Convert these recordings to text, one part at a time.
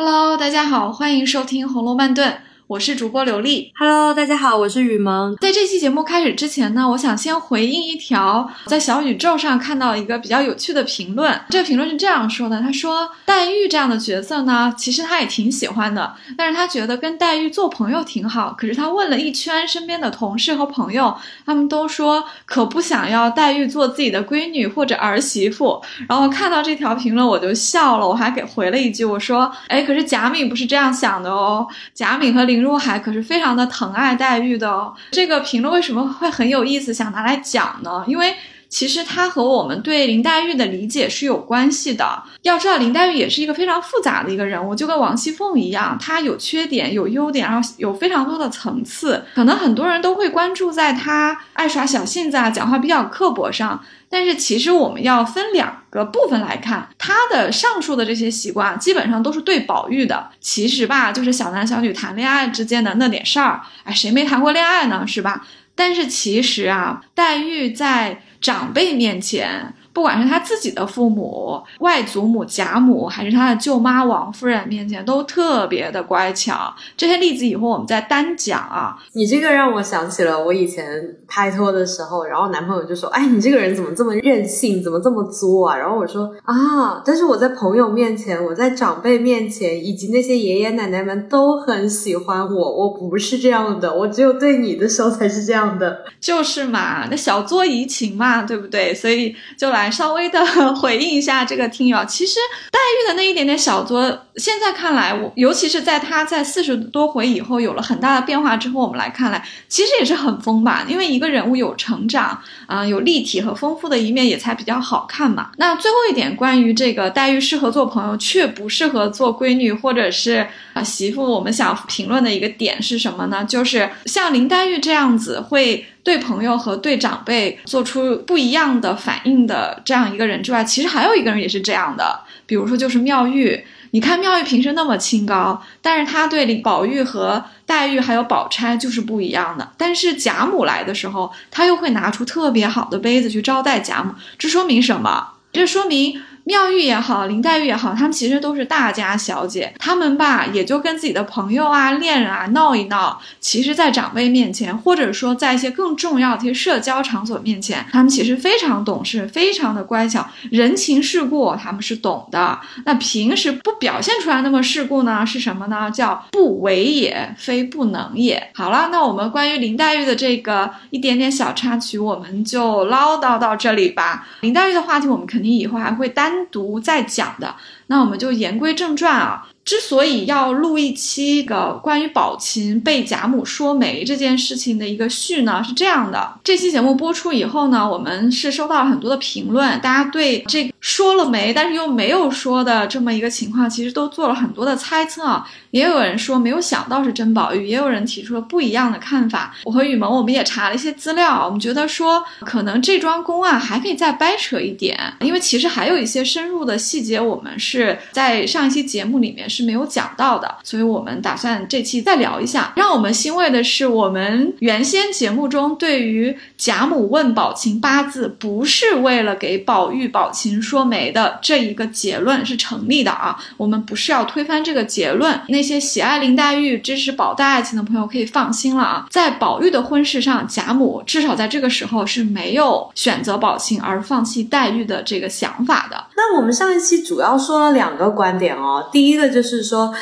Hello，大家好，欢迎收听《红楼慢炖》。我是主播刘丽，Hello，大家好，我是雨萌。在这期节目开始之前呢，我想先回应一条在小宇宙上看到一个比较有趣的评论。这个评论是这样说的：他说黛玉这样的角色呢，其实他也挺喜欢的，但是他觉得跟黛玉做朋友挺好。可是他问了一圈身边的同事和朋友，他们都说可不想要黛玉做自己的闺女或者儿媳妇。然后看到这条评论我就笑了，我还给回了一句，我说：哎，可是贾敏不是这样想的哦，贾敏和林。林如海可是非常的疼爱黛玉的哦。这个评论为什么会很有意思，想拿来讲呢？因为其实它和我们对林黛玉的理解是有关系的。要知道，林黛玉也是一个非常复杂的一个人物，就跟王熙凤一样，她有缺点，有优点，然后有非常多的层次。可能很多人都会关注在她爱耍小性子啊，讲话比较刻薄上。但是其实我们要分两个部分来看，他的上述的这些习惯基本上都是对宝玉的。其实吧，就是小男小女谈恋爱之间的那点事儿，哎，谁没谈过恋爱呢，是吧？但是其实啊，黛玉在长辈面前。不管是他自己的父母、外祖母贾母，还是他的舅妈王夫人面前，都特别的乖巧。这些例子以后我们再单讲啊。你这个让我想起了我以前拍拖的时候，然后男朋友就说：“哎，你这个人怎么这么任性，怎么这么作啊？”然后我说：“啊，但是我在朋友面前，我在长辈面前，以及那些爷爷奶奶们都很喜欢我。我不是这样的，我只有对你的时候才是这样的。就是嘛，那小作怡情嘛，对不对？所以就来。”稍微的 回应一下这个听友，其实黛玉的那一点点小作，现在看来，我尤其是在她在四十多回以后有了很大的变化之后，我们来看来，其实也是很丰满，因为一个人物有成长啊，有立体和丰富的一面，也才比较好看嘛。那最后一点，关于这个黛玉适合做朋友，却不适合做闺女或者是啊媳妇，我们想评论的一个点是什么呢？就是像林黛玉这样子会。对朋友和对长辈做出不一样的反应的这样一个人之外，其实还有一个人也是这样的，比如说就是妙玉。你看妙玉平时那么清高，但是她对宝玉和黛玉还有宝钗就是不一样的。但是贾母来的时候，她又会拿出特别好的杯子去招待贾母，这说明什么？这说明。妙玉也好，林黛玉也好，她们其实都是大家小姐，她们吧也就跟自己的朋友啊、恋人啊闹一闹。其实，在长辈面前，或者说在一些更重要的一些社交场所面前，她们其实非常懂事，非常的乖巧，人情世故她们是懂的。那平时不表现出来那么世故呢？是什么呢？叫不为也，非不能也。好了，那我们关于林黛玉的这个一点点小插曲，我们就唠叨到这里吧。林黛玉的话题，我们肯定以后还会单。单独再讲的，那我们就言归正传啊。之所以要录一期个关于宝琴被贾母说媒这件事情的一个序呢，是这样的：这期节目播出以后呢，我们是收到了很多的评论，大家对这说了媒但是又没有说的这么一个情况，其实都做了很多的猜测啊。也有人说没有想到是甄宝玉，也有人提出了不一样的看法。我和雨萌我们也查了一些资料，我们觉得说可能这桩公案还可以再掰扯一点，因为其实还有一些深入的细节，我们是在上一期节目里面是。是没有讲到的，所以我们打算这期再聊一下。让我们欣慰的是，我们原先节目中对于贾母问宝琴八字不是为了给宝玉、宝琴说媒的这一个结论是成立的啊。我们不是要推翻这个结论。那些喜爱林黛玉、支持宝黛爱情的朋友可以放心了啊。在宝玉的婚事上，贾母至少在这个时候是没有选择宝琴而放弃黛玉的这个想法的。那我们上一期主要说了两个观点哦，第一个就是。说，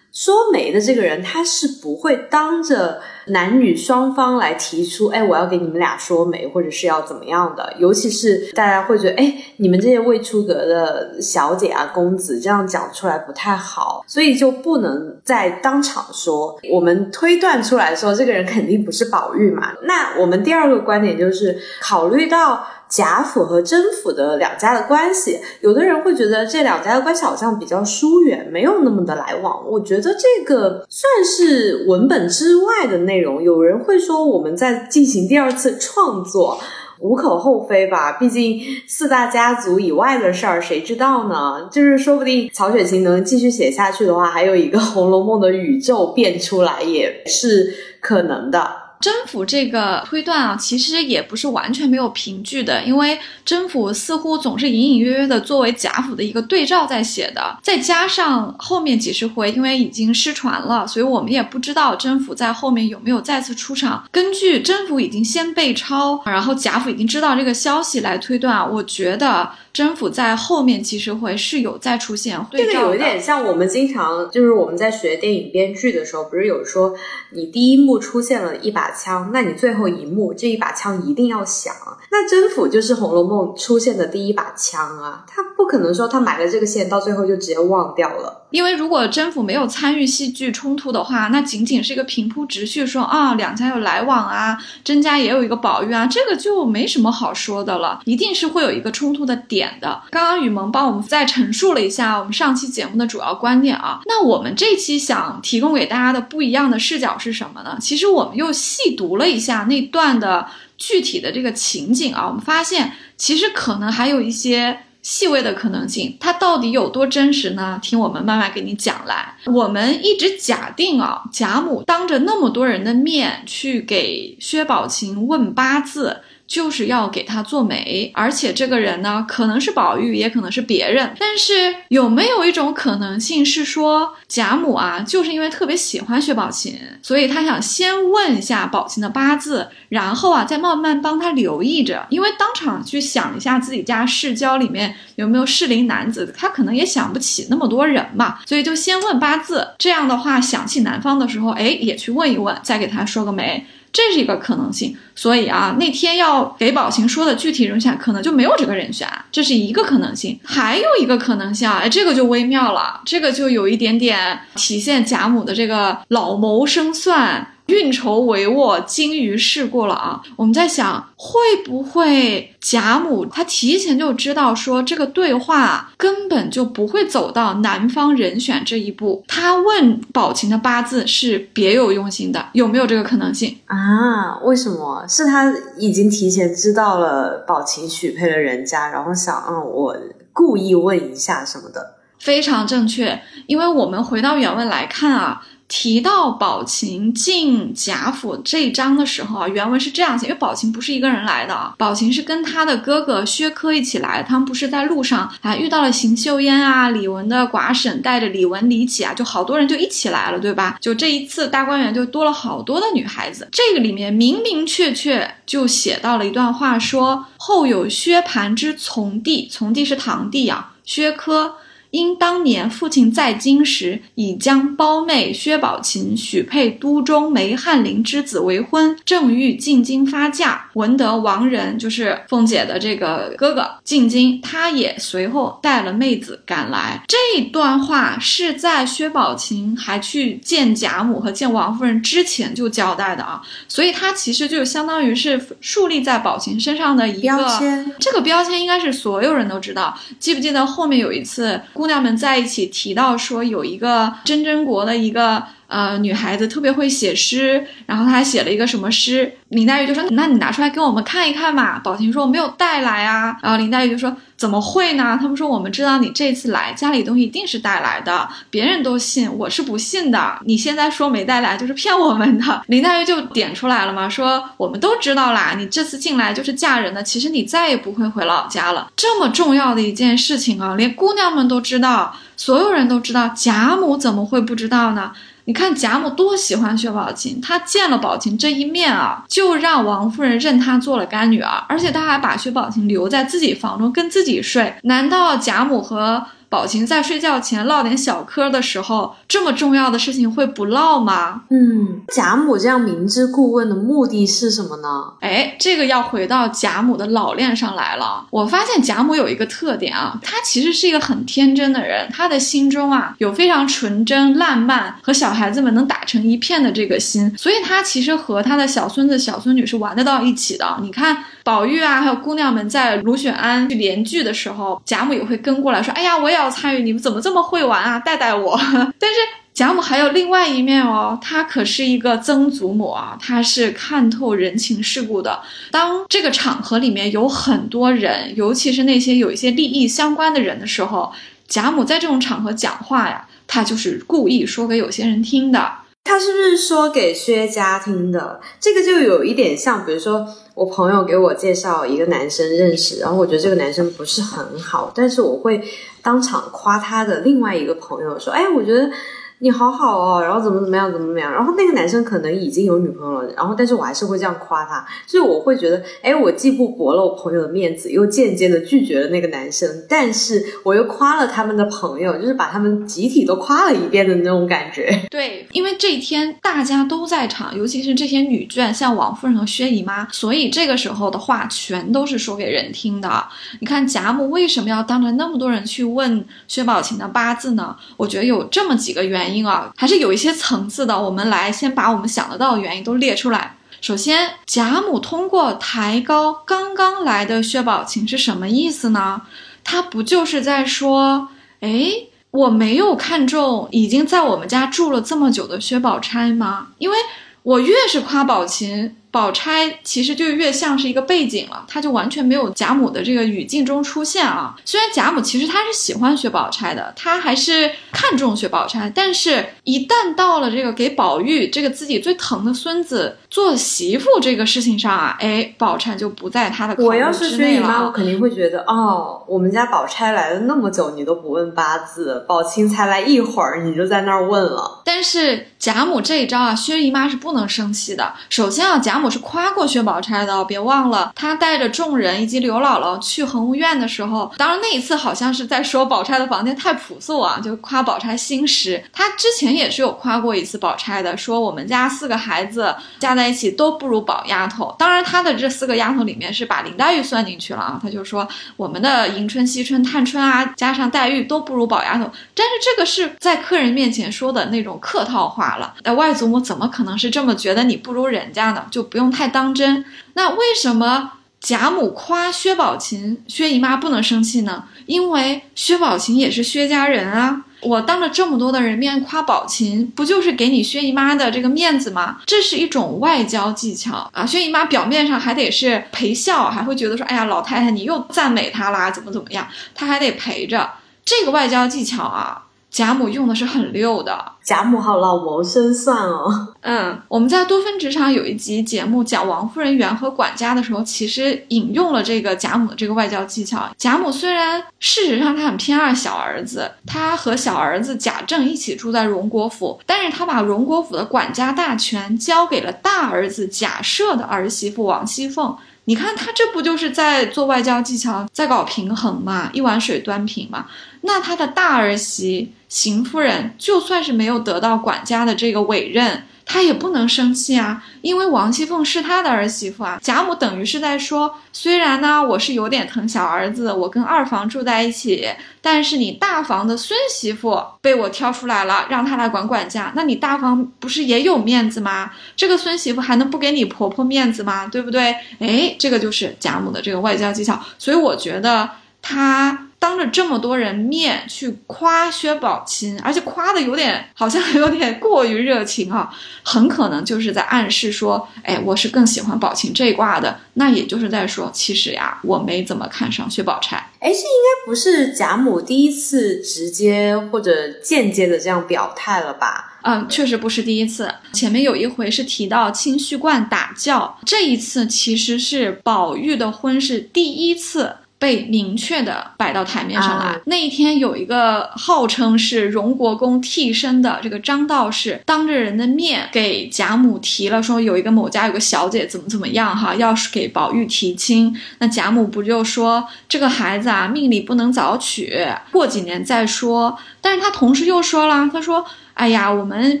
说媒的这个人，他是不会当着男女双方来提出，哎，我要给你们俩说媒，或者是要怎么样的。尤其是大家会觉得，哎，你们这些未出阁的小姐啊、公子，这样讲出来不太好，所以就不能在当场说。我们推断出来说，这个人肯定不是宝玉嘛。那我们第二个观点就是，考虑到。贾府和甄府的两家的关系，有的人会觉得这两家的关系好像比较疏远，没有那么的来往。我觉得这个算是文本之外的内容。有人会说我们在进行第二次创作，无可厚非吧？毕竟四大家族以外的事儿，谁知道呢？就是说不定曹雪芹能继续写下去的话，还有一个《红楼梦》的宇宙变出来也是可能的。甄府这个推断啊，其实也不是完全没有凭据的，因为甄府似乎总是隐隐约约的作为贾府的一个对照在写的，再加上后面几十回因为已经失传了，所以我们也不知道甄府在后面有没有再次出场。根据甄府已经先被抄，然后贾府已经知道这个消息来推断啊，我觉得。甄府在后面其实会是有再出现，这个有一点像我们经常就是我们在学电影编剧的时候，不是有说你第一幕出现了一把枪，那你最后一幕这一把枪一定要响。那甄府就是《红楼梦》出现的第一把枪啊，他不可能说他买了这个线，到最后就直接忘掉了。因为如果甄府没有参与戏剧冲突的话，那仅仅是一个平铺直叙说啊两家有来往啊，甄家也有一个宝玉啊，这个就没什么好说的了，一定是会有一个冲突的点的。刚刚雨萌帮我们再陈述了一下我们上期节目的主要观点啊，那我们这期想提供给大家的不一样的视角是什么呢？其实我们又细读了一下那段的具体的这个情景啊，我们发现其实可能还有一些。细微的可能性，它到底有多真实呢？听我们慢慢给你讲来。我们一直假定啊，贾母当着那么多人的面去给薛宝琴问八字。就是要给他做媒，而且这个人呢，可能是宝玉，也可能是别人。但是有没有一种可能性是说，贾母啊，就是因为特别喜欢薛宝琴，所以他想先问一下宝琴的八字，然后啊，再慢慢帮他留意着。因为当场去想一下自己家世交里面有没有适龄男子，他可能也想不起那么多人嘛，所以就先问八字。这样的话，想起男方的时候，哎，也去问一问，再给他说个媒。这是一个可能性，所以啊，那天要给宝琴说的具体人选可能就没有这个人选，这是一个可能性。还有一个可能性，哎，这个就微妙了，这个就有一点点体现贾母的这个老谋深算。运筹帷幄，精于世故了啊！我们在想，会不会贾母她提前就知道说这个对话根本就不会走到男方人选这一步？她问宝琴的八字是别有用心的，有没有这个可能性啊？为什么？是她已经提前知道了宝琴许配了人家，然后想，嗯，我故意问一下什么的？非常正确，因为我们回到原文来看啊。提到宝琴进贾府这一章的时候啊，原文是这样写，因为宝琴不是一个人来的啊，宝琴是跟他的哥哥薛科一起来，他们不是在路上啊遇到了邢岫烟啊、李文的寡婶带着李文、李绮啊，就好多人就一起来了，对吧？就这一次大观园就多了好多的女孩子，这个里面明明确确就写到了一段话，说后有薛蟠之从弟，从弟是堂弟啊，薛科。因当年父亲在京时，已将胞妹薛宝琴许配都中梅翰林之子为婚，正欲进京发嫁，闻得王仁就是凤姐的这个哥哥进京，他也随后带了妹子赶来。这段话是在薛宝琴还去见贾母和见王夫人之前就交代的啊，所以他其实就相当于是树立在宝琴身上的一个标签。这个标签应该是所有人都知道。记不记得后面有一次？姑娘们在一起提到说，有一个真真国的一个。呃，女孩子特别会写诗，然后她还写了一个什么诗？林黛玉就说：“那你拿出来给我们看一看嘛。”宝琴说：“我没有带来啊。”然后林黛玉就说：“怎么会呢？他们说我们知道你这次来，家里东西一定是带来的，别人都信，我是不信的。你现在说没带来，就是骗我们的。”林黛玉就点出来了嘛，说：“我们都知道啦，你这次进来就是嫁人的，其实你再也不会回老家了。这么重要的一件事情啊，连姑娘们都知道，所有人都知道，贾母怎么会不知道呢？”你看贾母多喜欢薛宝琴，她见了宝琴这一面啊，就让王夫人认她做了干女儿，而且她还把薛宝琴留在自己房中跟自己睡。难道贾母和？宝琴在睡觉前唠点小嗑的时候，这么重要的事情会不唠吗？嗯，贾母这样明知故问的目的是什么呢？哎，这个要回到贾母的老练上来了。我发现贾母有一个特点啊，她其实是一个很天真的人，她的心中啊有非常纯真、烂漫和小孩子们能打成一片的这个心，所以她其实和她的小孙子、小孙女是玩得到一起的。你看。宝玉啊，还有姑娘们在卢雪安去联句的时候，贾母也会跟过来说：“哎呀，我也要参与，你们怎么这么会玩啊？带带我。”但是贾母还有另外一面哦，她可是一个曾祖母啊，她是看透人情世故的。当这个场合里面有很多人，尤其是那些有一些利益相关的人的时候，贾母在这种场合讲话呀，她就是故意说给有些人听的。他是不是说给薛家听的？这个就有一点像，比如说我朋友给我介绍一个男生认识，然后我觉得这个男生不是很好，但是我会当场夸他的另外一个朋友说：“哎，我觉得。”你好好哦，然后怎么怎么样，怎么怎么样，然后那个男生可能已经有女朋友了，然后但是我还是会这样夸他，所以我会觉得，哎，我既不驳了我朋友的面子，又间接的拒绝了那个男生，但是我又夸了他们的朋友，就是把他们集体都夸了一遍的那种感觉。对，因为这一天大家都在场，尤其是这些女眷，像王夫人和薛姨妈，所以这个时候的话全都是说给人听的。你看贾母为什么要当着那么多人去问薛宝琴的八字呢？我觉得有这么几个原因。原因啊，还是有一些层次的。我们来先把我们想得到的原因都列出来。首先，贾母通过抬高刚刚来的薛宝琴是什么意思呢？他不就是在说，哎，我没有看中已经在我们家住了这么久的薛宝钗吗？因为我越是夸宝琴。宝钗其实就越像是一个背景了，她就完全没有贾母的这个语境中出现啊。虽然贾母其实她是喜欢薛宝钗的，她还是看重薛宝钗，但是一旦到了这个给宝玉这个自己最疼的孙子做媳妇这个事情上啊，哎，宝钗就不在她的考虑之内了。我要是薛姨妈，我肯定会觉得，哦，我们家宝钗来了那么久，你都不问八字，宝琴才来一会儿，你就在那儿问了。但是贾母这一招啊，薛姨妈是不能生气的。首先啊，贾贾母是夸过薛宝钗的，别忘了，她带着众人以及刘姥姥去恒芜院的时候，当然那一次好像是在说宝钗的房间太朴素啊，就夸宝钗心实。她之前也是有夸过一次宝钗的，说我们家四个孩子加在一起都不如宝丫头。当然，她的这四个丫头里面是把林黛玉算进去了啊，她就说我们的迎春、惜春、探春啊，加上黛玉都不如宝丫头。但是这个是在客人面前说的那种客套话了。那外祖母怎么可能是这么觉得你不如人家呢？就。不用太当真。那为什么贾母夸薛宝琴，薛姨妈不能生气呢？因为薛宝琴也是薛家人啊。我当着这么多的人面夸宝琴，不就是给你薛姨妈的这个面子吗？这是一种外交技巧啊。薛姨妈表面上还得是陪笑，还会觉得说，哎呀，老太太你又赞美她啦，怎么怎么样？她还得陪着。这个外交技巧啊。贾母用的是很溜的，贾母好老谋深算哦。嗯，我们在多芬职场有一集节目讲王夫人缘和管家的时候，其实引用了这个贾母的这个外交技巧。贾母虽然事实上她很偏爱小儿子，她和小儿子贾政一起住在荣国府，但是她把荣国府的管家大权交给了大儿子贾赦的儿媳妇王熙凤。你看他这不就是在做外交技巧，在搞平衡嘛？一碗水端平嘛？那他的大儿媳邢夫人，就算是没有得到管家的这个委任。他也不能生气啊，因为王熙凤是他的儿媳妇啊。贾母等于是在说，虽然呢，我是有点疼小儿子，我跟二房住在一起，但是你大房的孙媳妇被我挑出来了，让她来管管家，那你大房不是也有面子吗？这个孙媳妇还能不给你婆婆面子吗？对不对？哎，这个就是贾母的这个外交技巧，所以我觉得她。当着这么多人面去夸薛宝琴，而且夸的有点好像有点过于热情啊，很可能就是在暗示说，哎，我是更喜欢宝琴这一卦的。那也就是在说，其实呀，我没怎么看上薛宝钗。哎，这应该不是贾母第一次直接或者间接的这样表态了吧？嗯，确实不是第一次。前面有一回是提到清虚观打教，这一次其实是宝玉的婚事第一次。被明确的摆到台面上来。那一天有一个号称是荣国公替身的这个张道士，当着人的面给贾母提了说，有一个某家有个小姐怎么怎么样哈，要是给宝玉提亲，那贾母不就说这个孩子啊命里不能早娶，过几年再说。但是他同时又说了，他说。哎呀，我们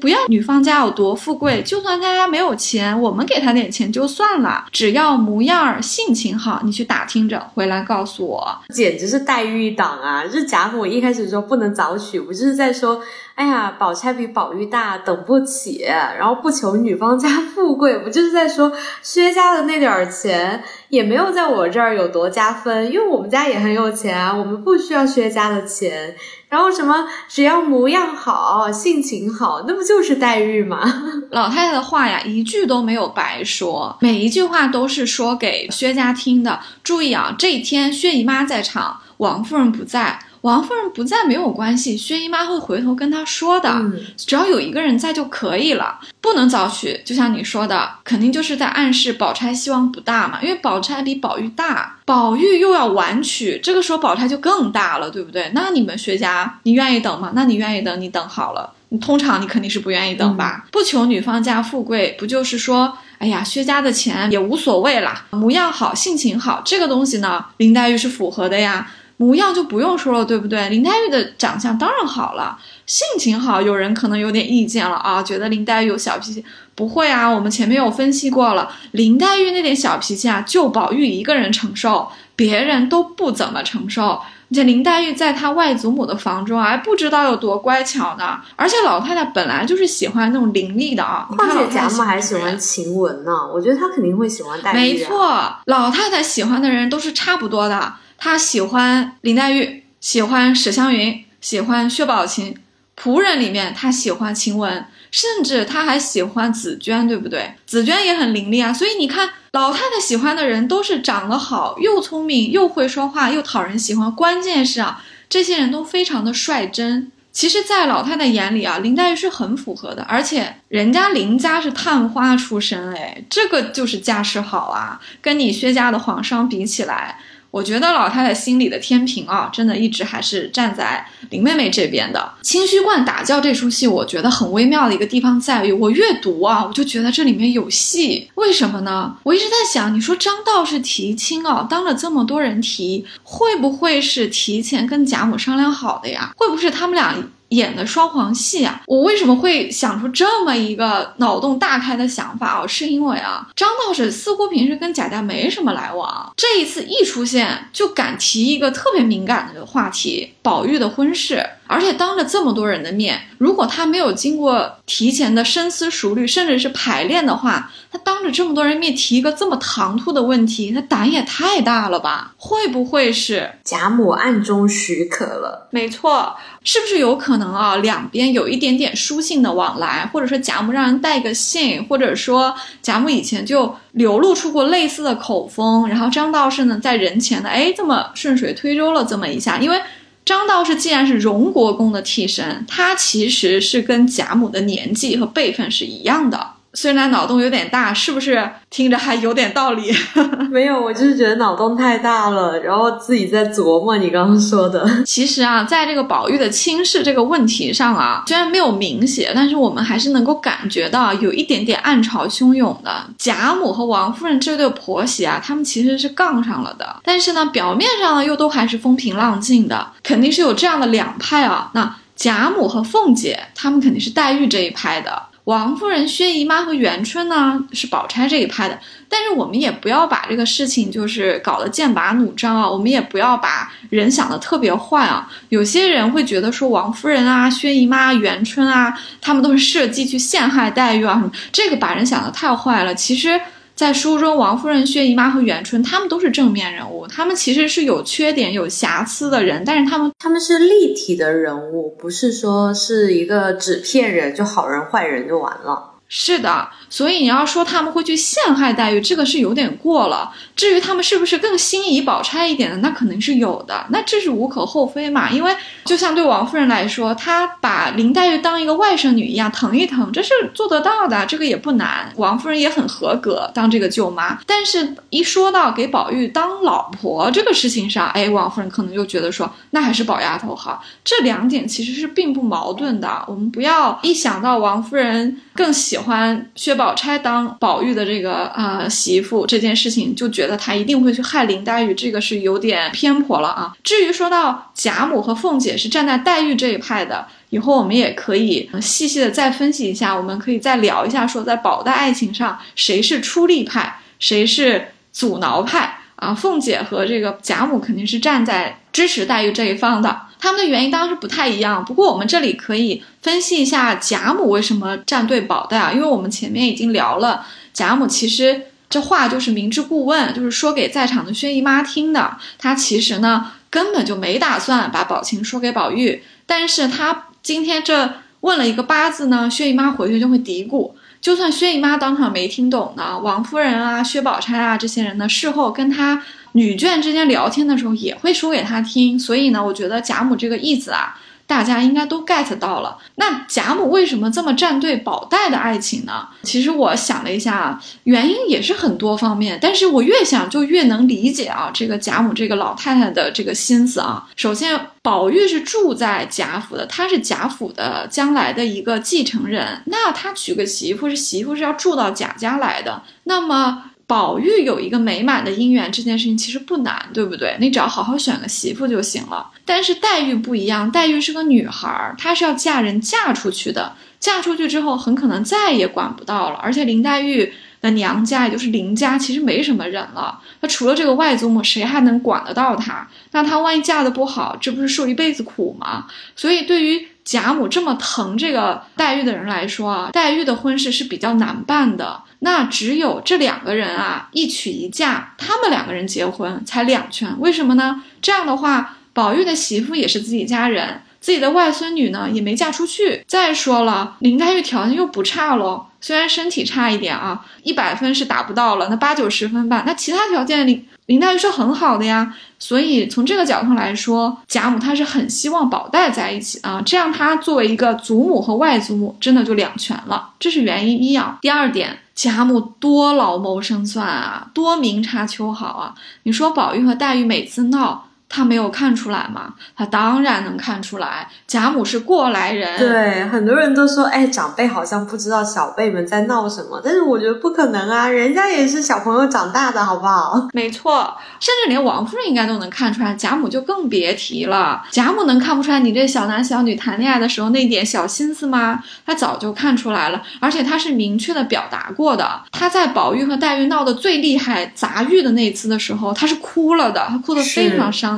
不要女方家有多富贵，就算他家没有钱，我们给他点钱就算了，只要模样儿性情好，你去打听着回来告诉我，简直是黛玉党啊！这贾母一开始说不能早娶，不就是在说，哎呀，宝钗比宝玉大，等不起，然后不求女方家富贵，不就是在说薛家的那点儿钱也没有在我这儿有多加分，因为我们家也很有钱啊，我们不需要薛家的钱。然后什么？只要模样好，性情好，那不就是黛玉吗？老太太的话呀，一句都没有白说，每一句话都是说给薛家听的。注意啊，这一天薛姨妈在场。王夫人不在。王夫人不在没有关系，薛姨妈会回头跟她说的。嗯，只要有一个人在就可以了，不能早娶。就像你说的，肯定就是在暗示宝钗希望不大嘛，因为宝钗比宝玉大，宝玉又要晚娶，这个时候宝钗就更大了，对不对？那你们薛家，你愿意等吗？那你愿意等，你等好了。你通常你肯定是不愿意等吧？不求女方家富贵，不就是说，哎呀，薛家的钱也无所谓啦，模样好，性情好，这个东西呢，林黛玉是符合的呀。模样就不用说了，对不对？林黛玉的长相当然好了，性情好，有人可能有点意见了啊，觉得林黛玉有小脾气。不会啊，我们前面有分析过了，林黛玉那点小脾气啊，就宝玉一个人承受，别人都不怎么承受。而且林黛玉在她外祖母的房中啊，还不知道有多乖巧呢。而且老太太本来就是喜欢那种伶俐的啊，况且贾母还喜欢晴雯呢，我觉得她肯定会喜欢黛玉。没错，老太太喜欢的人都是差不多的。他喜欢林黛玉，喜欢史湘云，喜欢薛宝琴。仆人里面，他喜欢晴雯，甚至他还喜欢紫娟，对不对？紫娟也很伶俐啊。所以你看，老太太喜欢的人都是长得好、又聪明、又会说话、又讨人喜欢。关键是啊，这些人都非常的率真。其实，在老太太眼里啊，林黛玉是很符合的。而且，人家林家是探花出身，哎，这个就是家世好啊。跟你薛家的皇上比起来。我觉得老太太心里的天平啊，真的一直还是站在林妹妹这边的。清虚观打教这出戏，我觉得很微妙的一个地方在于，我阅读啊，我就觉得这里面有戏。为什么呢？我一直在想，你说张道士提亲啊，当了这么多人提，会不会是提前跟贾母商量好的呀？会不会他们俩？演的双簧戏啊，我为什么会想出这么一个脑洞大开的想法哦？是因为啊，张道士似乎平时跟贾家没什么来往，这一次一出现就敢提一个特别敏感的话题——宝玉的婚事。而且当着这么多人的面，如果他没有经过提前的深思熟虑，甚至是排练的话，他当着这么多人面提一个这么唐突的问题，他胆也太大了吧？会不会是贾母暗中许可了？没错，是不是有可能啊？两边有一点点书信的往来，或者说贾母让人带个信，或者说贾母以前就流露出过类似的口风，然后张道士呢在人前呢，哎，这么顺水推舟了这么一下，因为。张道士既然是荣国公的替身，他其实是跟贾母的年纪和辈分是一样的。虽然脑洞有点大，是不是听着还有点道理？没有，我就是觉得脑洞太大了，然后自己在琢磨你刚刚说的。其实啊，在这个宝玉的轻视这个问题上啊，虽然没有明写，但是我们还是能够感觉到有一点点暗潮汹涌的。贾母和王夫人这对婆媳啊，他们其实是杠上了的，但是呢，表面上呢又都还是风平浪静的，肯定是有这样的两派啊。那贾母和凤姐，他们肯定是黛玉这一派的。王夫人、薛姨妈和元春呢，是宝钗这一派的。但是我们也不要把这个事情就是搞得剑拔弩张啊，我们也不要把人想的特别坏啊。有些人会觉得说王夫人啊、薛姨妈、元春啊，他们都是设计去陷害黛玉啊什么，这个把人想的太坏了。其实。在书中，王夫人、薛姨妈和元春，他们都是正面人物，他们其实是有缺点、有瑕疵的人，但是他们他们是立体的人物，不是说是一个纸片人，就好人坏人就完了。是的，所以你要说他们会去陷害黛玉，这个是有点过了。至于他们是不是更心仪宝钗一点的，那肯定是有的，那这是无可厚非嘛。因为就像对王夫人来说，她把林黛玉当一个外甥女一样疼一疼，这是做得到的，这个也不难。王夫人也很合格当这个舅妈，但是一说到给宝玉当老婆这个事情上，哎，王夫人可能就觉得说，那还是宝丫头好。这两点其实是并不矛盾的，我们不要一想到王夫人更喜欢薛宝钗当宝玉的这个呃媳妇这件事情，就觉得她一定会去害林黛玉，这个是有点偏颇了啊。至于说到贾母和凤姐是站在黛玉这一派的，以后我们也可以细细的再分析一下，我们可以再聊一下，说在宝黛爱情上谁是出力派，谁是阻挠派啊？凤姐和这个贾母肯定是站在支持黛玉这一方的。他们的原因当然是不太一样，不过我们这里可以分析一下贾母为什么站队宝黛啊？因为我们前面已经聊了，贾母其实这话就是明知故问，就是说给在场的薛姨妈听的。她其实呢根本就没打算把宝琴说给宝玉，但是她今天这问了一个八字呢，薛姨妈回去就会嘀咕。就算薛姨妈当场没听懂呢，王夫人啊、薛宝钗啊这些人呢，事后跟她。女眷之间聊天的时候也会说给他听。所以呢，我觉得贾母这个意思啊。大家应该都 get 到了。那贾母为什么这么站队宝黛的爱情呢？其实我想了一下，原因也是很多方面。但是我越想就越能理解啊，这个贾母这个老太太的这个心思啊。首先，宝玉是住在贾府的，他是贾府的将来的一个继承人。那他娶个媳妇，是媳妇是要住到贾家来的。那么。宝玉有一个美满的姻缘，这件事情其实不难，对不对？你只要好好选个媳妇就行了。但是黛玉不一样，黛玉是个女孩，她是要嫁人嫁出去的。嫁出去之后，很可能再也管不到了。而且林黛玉的娘家，也就是林家，其实没什么人了。她除了这个外祖母，谁还能管得到她？那她万一嫁的不好，这不是受一辈子苦吗？所以对于贾母这么疼这个黛玉的人来说啊，黛玉的婚事是比较难办的。那只有这两个人啊，一娶一嫁，他们两个人结婚才两全。为什么呢？这样的话，宝玉的媳妇也是自己家人，自己的外孙女呢也没嫁出去。再说了，林黛玉条件又不差喽，虽然身体差一点啊，一百分是达不到了，那八九十分吧。那其他条件林林黛玉是很好的呀。所以从这个角度来说，贾母她是很希望宝黛在一起啊，这样她作为一个祖母和外祖母，真的就两全了。这是原因一啊。第二点。贾母多老谋深算啊，多明察秋毫啊！你说宝玉和黛玉每次闹。他没有看出来吗？他当然能看出来。贾母是过来人，对很多人都说，哎，长辈好像不知道小辈们在闹什么。但是我觉得不可能啊，人家也是小朋友长大的，好不好？没错，甚至连王夫人应该都能看出来，贾母就更别提了。贾母能看不出来你这小男小女谈恋爱的时候那点小心思吗？她早就看出来了，而且她是明确的表达过的。她在宝玉和黛玉闹得最厉害砸玉的那次的时候，她是哭了的，她哭得非常伤。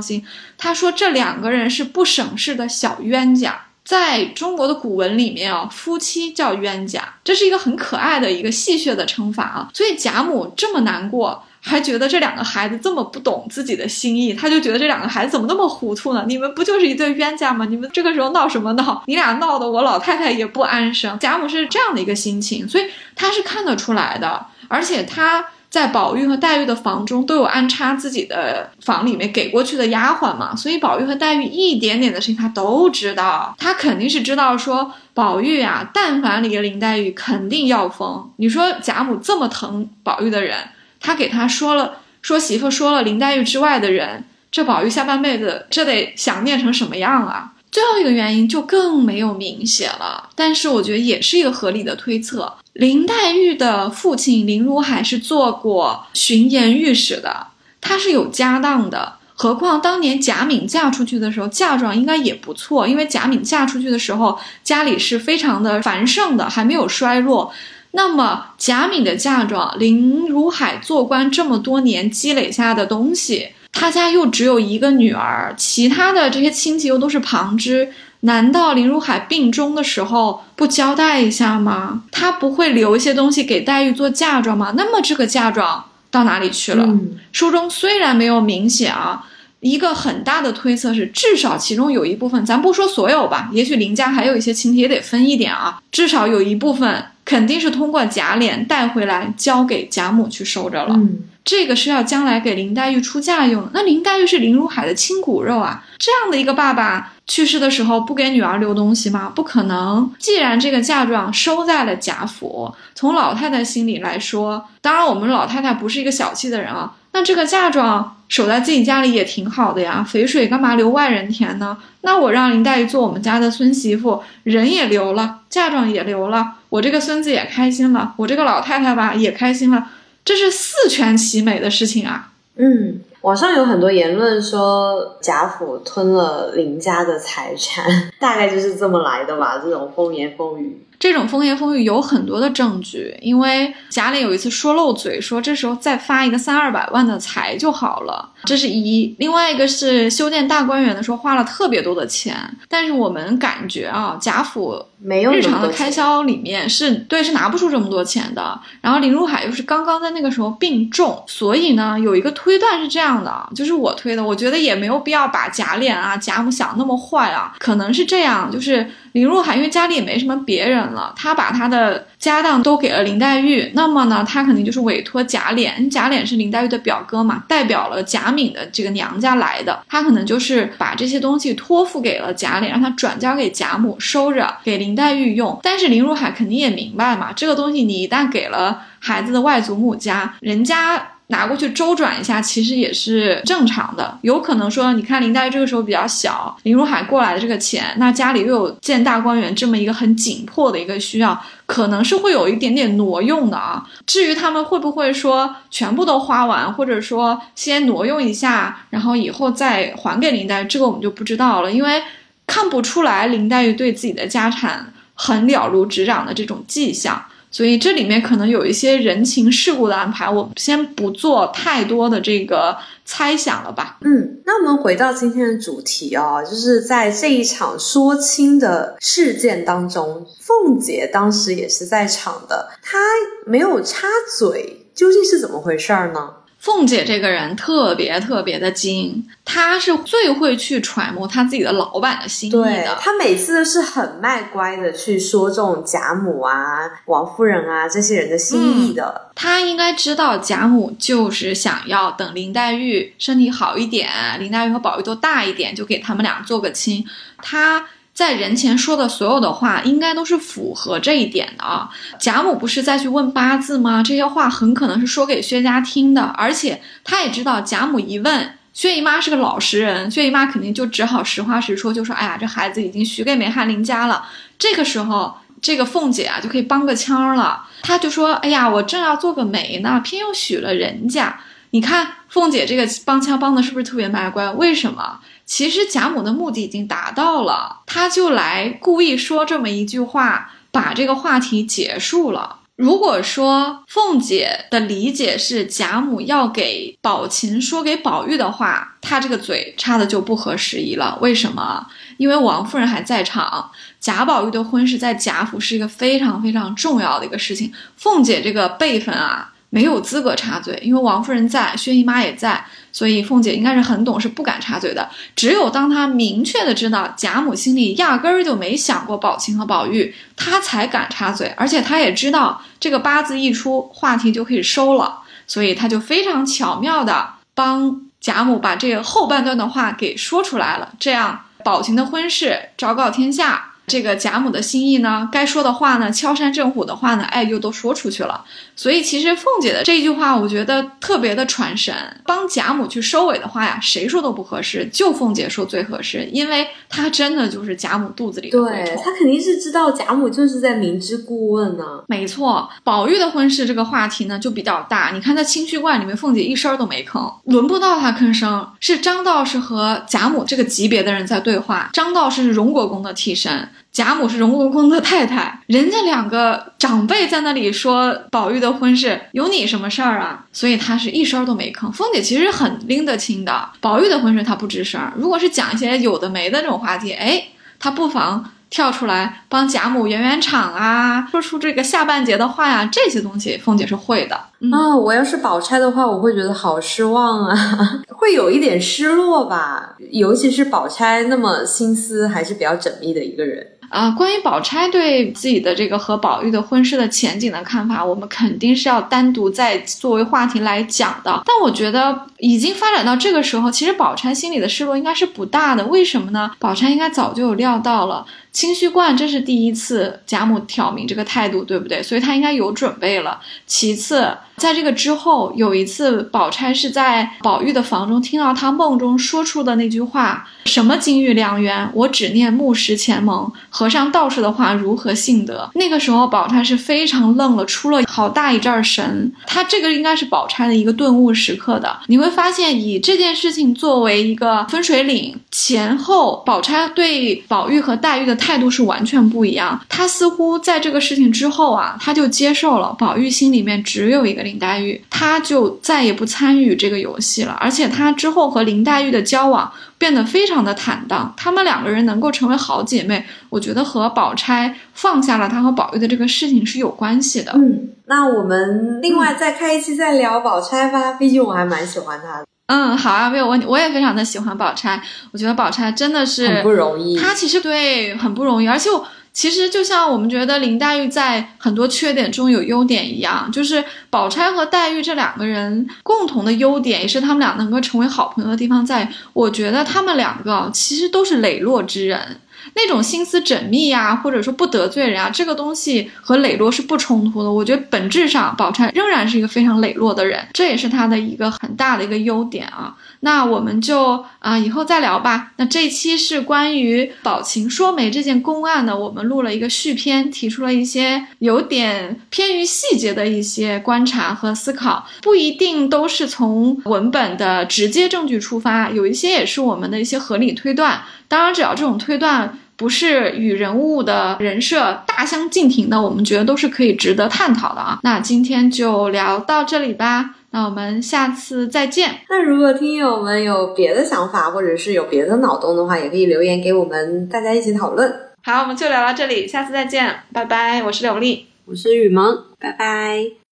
他说：“这两个人是不省事的小冤家，在中国的古文里面啊，夫妻叫冤家，这是一个很可爱的一个戏谑的称法啊。所以贾母这么难过，还觉得这两个孩子这么不懂自己的心意，他就觉得这两个孩子怎么那么糊涂呢？你们不就是一对冤家吗？你们这个时候闹什么闹？你俩闹得我老太太也不安生。贾母是这样的一个心情，所以他是看得出来的，而且他。”在宝玉和黛玉的房中都有安插自己的房里面给过去的丫鬟嘛，所以宝玉和黛玉一点点的事情他都知道，他肯定是知道说宝玉啊，但凡离了林黛玉肯定要疯。你说贾母这么疼宝玉的人，他给他说了说媳妇说了林黛玉之外的人，这宝玉下半辈子这得想念成什么样啊？最后一个原因就更没有明显了，但是我觉得也是一个合理的推测。林黛玉的父亲林如海是做过巡盐御史的，他是有家当的。何况当年贾敏嫁出去的时候，嫁妆应该也不错，因为贾敏嫁出去的时候家里是非常的繁盛的，还没有衰落。那么贾敏的嫁妆，林如海做官这么多年积累下的东西，他家又只有一个女儿，其他的这些亲戚又都是旁支。难道林如海病中的时候不交代一下吗？他不会留一些东西给黛玉做嫁妆吗？那么这个嫁妆到哪里去了？书中虽然没有明显啊，一个很大的推测是，至少其中有一部分，咱不说所有吧，也许林家还有一些亲戚也得分一点啊。至少有一部分肯定是通过贾琏带回来交给贾母去收着了。这个是要将来给林黛玉出嫁用的。那林黛玉是林如海的亲骨肉啊，这样的一个爸爸去世的时候不给女儿留东西吗？不可能。既然这个嫁妆收在了贾府，从老太太心里来说，当然我们老太太不是一个小气的人啊，那这个嫁妆守在自己家里也挺好的呀，肥水干嘛留外人田呢？那我让林黛玉做我们家的孙媳妇，人也留了，嫁妆也留了，我这个孙子也开心了，我这个老太太吧也开心了。这是四全其美的事情啊！嗯，网上有很多言论说贾府吞了林家的财产，大概就是这么来的吧？这种风言风语。这种风言风语有很多的证据，因为贾琏有一次说漏嘴，说这时候再发一个三二百万的财就好了，这是一；另外一个是修建大观园的时候花了特别多的钱，但是我们感觉啊，贾府没有日常的开销里面是对是拿不出这么多钱的。然后林如海又是刚刚在那个时候病重，所以呢，有一个推断是这样的，就是我推的，我觉得也没有必要把贾琏啊、贾母想那么坏啊，可能是这样，就是林如海因为家里也没什么别人。了，他把他的家当都给了林黛玉，那么呢，他肯定就是委托贾琏，贾琏是林黛玉的表哥嘛，代表了贾敏的这个娘家来的，他可能就是把这些东西托付给了贾琏，让他转交给贾母收着，给林黛玉用。但是林如海肯定也明白嘛，这个东西你一旦给了孩子的外祖母家，人家。拿过去周转一下，其实也是正常的。有可能说，你看林黛玉这个时候比较小，林如海过来的这个钱，那家里又有建大观园这么一个很紧迫的一个需要，可能是会有一点点挪用的啊。至于他们会不会说全部都花完，或者说先挪用一下，然后以后再还给林黛玉，这个我们就不知道了，因为看不出来林黛玉对自己的家产很了如指掌的这种迹象。所以这里面可能有一些人情世故的安排，我先不做太多的这个猜想了吧。嗯，那我们回到今天的主题哦，就是在这一场说亲的事件当中，凤姐当时也是在场的，她没有插嘴，究竟是怎么回事儿呢？凤姐这个人特别特别的精，她是最会去揣摩她自己的老板的心意的。她每次都是很卖乖的去说中贾母啊、王夫人啊这些人的心意的。她应该知道贾母就是想要等林黛玉身体好一点，林黛玉和宝玉都大一点，就给他们俩做个亲。她。在人前说的所有的话，应该都是符合这一点的啊。贾母不是再去问八字吗？这些话很可能是说给薛家听的，而且他也知道贾母一问，薛姨妈是个老实人，薛姨妈肯定就只好实话实说，就说：“哎呀，这孩子已经许给梅翰林家了。”这个时候，这个凤姐啊就可以帮个腔了，她就说：“哎呀，我正要做个媒呢，偏又许了人家。你看凤姐这个帮腔帮的是不是特别卖乖？为什么？”其实贾母的目的已经达到了，他就来故意说这么一句话，把这个话题结束了。如果说凤姐的理解是贾母要给宝琴说给宝玉的话，她这个嘴插的就不合时宜了。为什么？因为王夫人还在场，贾宝玉的婚事在贾府是一个非常非常重要的一个事情，凤姐这个辈分啊。没有资格插嘴，因为王夫人在，薛姨妈也在，所以凤姐应该是很懂，是不敢插嘴的。只有当她明确的知道贾母心里压根儿就没想过宝琴和宝玉，她才敢插嘴。而且她也知道这个八字一出，话题就可以收了，所以她就非常巧妙的帮贾母把这个后半段的话给说出来了。这样，宝琴的婚事昭告天下。这个贾母的心意呢，该说的话呢，敲山震虎的话呢，哎，又都说出去了。所以其实凤姐的这句话，我觉得特别的传神。帮贾母去收尾的话呀，谁说都不合适，就凤姐说最合适，因为她真的就是贾母肚子里的对，她肯定是知道贾母就是在明知故问呢。没错，宝玉的婚事这个话题呢就比较大。你看在清虚观里面，凤姐一声都没吭，轮不到她吭声，是张道士和贾母这个级别的人在对话。张道士是荣国公的替身。贾母是荣国公的太太，人家两个长辈在那里说宝玉的婚事，有你什么事儿啊？所以她是一声都没吭。凤姐其实很拎得清的，宝玉的婚事她不吱声。如果是讲一些有的没的这种话题，哎，她不妨。跳出来帮贾母圆圆场啊，说出这个下半截的话呀，这些东西凤姐是会的啊。我要是宝钗的话，我会觉得好失望啊，会有一点失落吧。尤其是宝钗那么心思还是比较缜密的一个人。啊，关于宝钗对自己的这个和宝玉的婚事的前景的看法，我们肯定是要单独再作为话题来讲的。但我觉得已经发展到这个时候，其实宝钗心里的失落应该是不大的。为什么呢？宝钗应该早就有料到了。清虚观这是第一次贾母挑明这个态度，对不对？所以她应该有准备了。其次，在这个之后有一次，宝钗是在宝玉的房中听到他梦中说出的那句话：“什么金玉良缘，我只念木石前盟。和尚道士的话如何信得？”那个时候，宝钗是非常愣了，出了好大一阵神。她这个应该是宝钗的一个顿悟时刻的。你会发现，以这件事情作为一个分水岭，前后宝钗对宝玉和黛玉的。态度是完全不一样。他似乎在这个事情之后啊，他就接受了宝玉心里面只有一个林黛玉，他就再也不参与这个游戏了。而且他之后和林黛玉的交往变得非常的坦荡。他们两个人能够成为好姐妹，我觉得和宝钗放下了他和宝玉的这个事情是有关系的。嗯，那我们另外再开一期再聊宝钗吧，毕竟我还蛮喜欢她的。嗯，好啊，没有问题。我也非常的喜欢宝钗，我觉得宝钗真的是很不容易。她其实对很不容易，而且其实就像我们觉得林黛玉在很多缺点中有优点一样，就是宝钗和黛玉这两个人共同的优点，也是他们俩能够成为好朋友的地方，在我觉得他们两个其实都是磊落之人。那种心思缜密呀，或者说不得罪人啊，这个东西和磊落是不冲突的。我觉得本质上，宝钗仍然是一个非常磊落的人，这也是她的一个很大的一个优点啊。那我们就啊以后再聊吧。那这期是关于宝琴说媒这件公案呢，我们录了一个续篇，提出了一些有点偏于细节的一些观察和思考，不一定都是从文本的直接证据出发，有一些也是我们的一些合理推断。当然，只要这种推断不是与人物的人设大相径庭的，我们觉得都是可以值得探讨的啊。那今天就聊到这里吧，那我们下次再见。那如果听友们有别的想法，或者是有别的脑洞的话，也可以留言给我们，大家一起讨论。好，我们就聊到这里，下次再见，拜拜。我是柳丽，我是雨萌，拜拜。